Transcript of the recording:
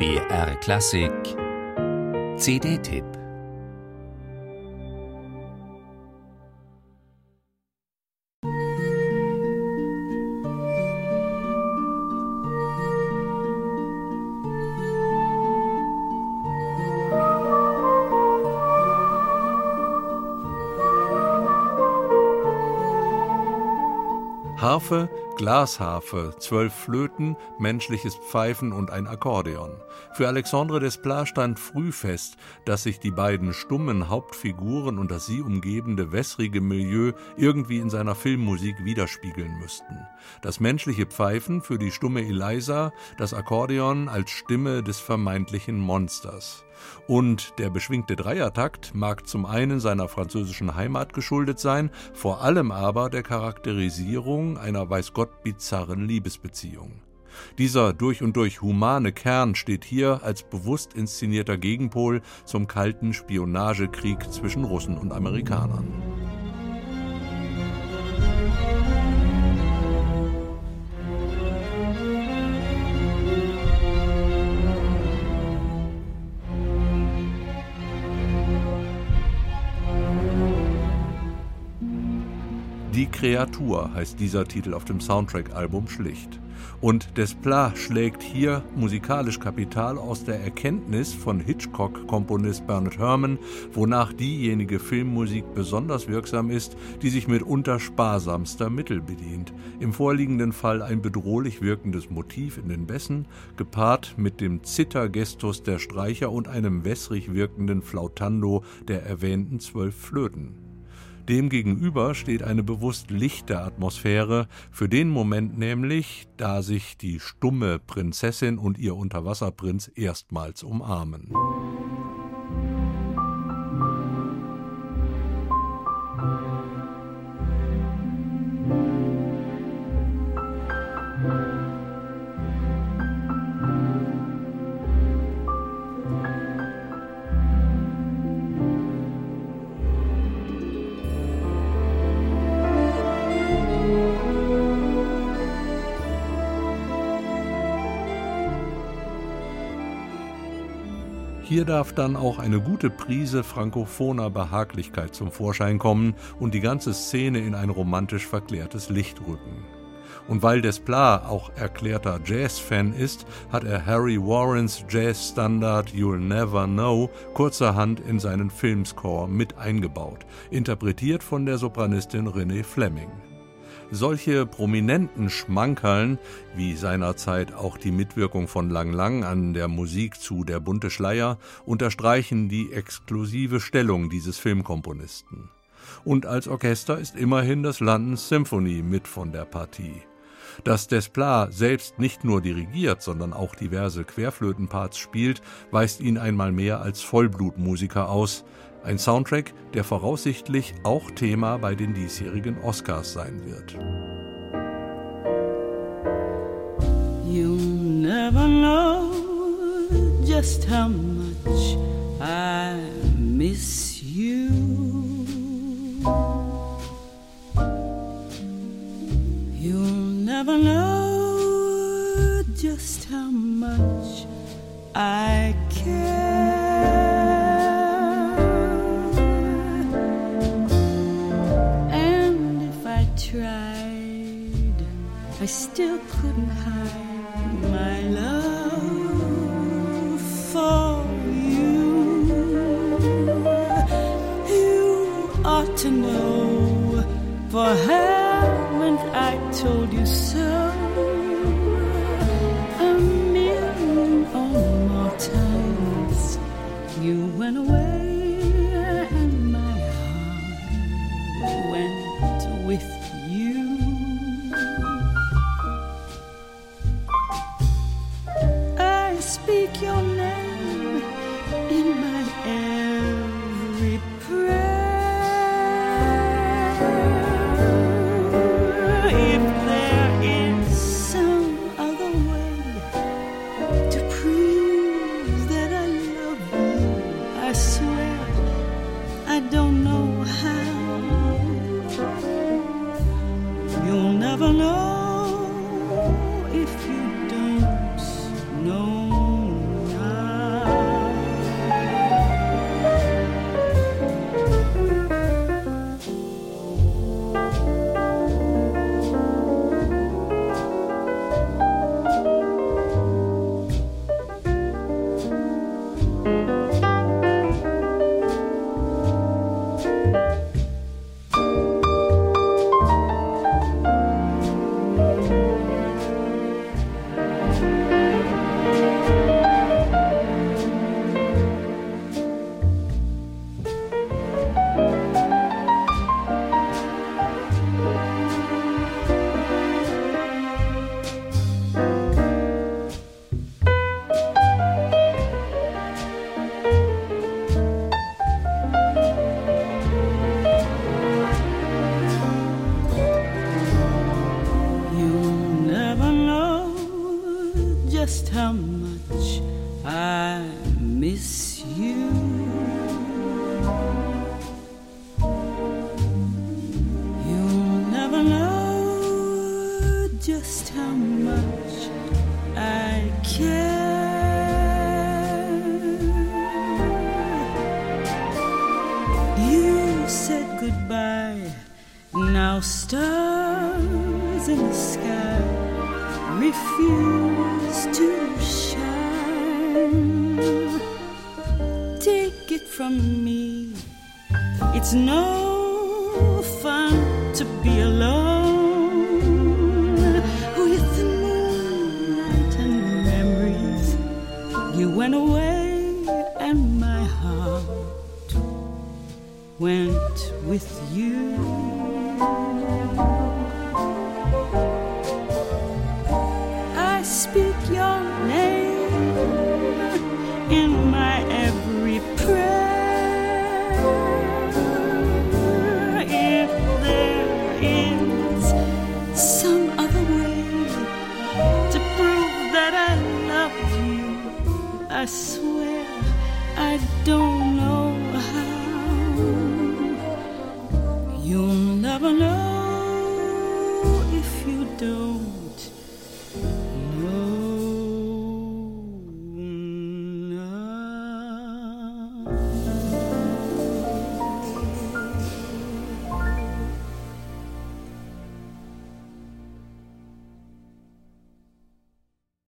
BR Klassik. CD-Tipp Harfe, Glasharfe, zwölf Flöten, menschliches Pfeifen und ein Akkordeon. Für Alexandre Desplat stand früh fest, dass sich die beiden stummen Hauptfiguren und das sie umgebende wässrige Milieu irgendwie in seiner Filmmusik widerspiegeln müssten. Das menschliche Pfeifen für die stumme Eliza, das Akkordeon als Stimme des vermeintlichen Monsters. Und der beschwingte Dreiertakt mag zum einen seiner französischen Heimat geschuldet sein, vor allem aber der Charakterisierung einer weiß Gott bizarren Liebesbeziehung. Dieser durch und durch humane Kern steht hier als bewusst inszenierter Gegenpol zum kalten Spionagekrieg zwischen Russen und Amerikanern. Kreatur heißt dieser Titel auf dem Soundtrack-Album schlicht. Und Desplat schlägt hier musikalisch Kapital aus der Erkenntnis von Hitchcock-Komponist Bernard Herrmann, wonach diejenige Filmmusik besonders wirksam ist, die sich mitunter sparsamster Mittel bedient. Im vorliegenden Fall ein bedrohlich wirkendes Motiv in den Bässen, gepaart mit dem Zittergestus der Streicher und einem wässrig wirkenden Flautando der erwähnten zwölf Flöten. Demgegenüber steht eine bewusst lichte Atmosphäre, für den Moment nämlich, da sich die stumme Prinzessin und ihr Unterwasserprinz erstmals umarmen. Hier darf dann auch eine gute Prise frankophoner Behaglichkeit zum Vorschein kommen und die ganze Szene in ein romantisch verklärtes Licht rücken. Und weil Desplat auch erklärter Jazz-Fan ist, hat er Harry Warrens Jazz-Standard You'll Never Know kurzerhand in seinen Filmscore mit eingebaut, interpretiert von der Sopranistin Renée Fleming. Solche prominenten Schmankerln, wie seinerzeit auch die Mitwirkung von Lang Lang an der Musik zu Der bunte Schleier, unterstreichen die exklusive Stellung dieses Filmkomponisten. Und als Orchester ist immerhin das London Symphony mit von der Partie. Dass Desplat selbst nicht nur dirigiert, sondern auch diverse Querflötenparts spielt, weist ihn einmal mehr als Vollblutmusiker aus, ein Soundtrack, der voraussichtlich auch Thema bei den diesjährigen Oscars sein wird. You'll never know just how much I miss you. You'll never know just how much I I still couldn't hide my love for you. You ought to know, for haven't I told you so? A million or more times you went away, Now stars in the sky refuse to shine. Take it from me, it's no fun to be alone with moonlight and memories. You went away, and my heart went with you. I swear I don't know how. You'll never know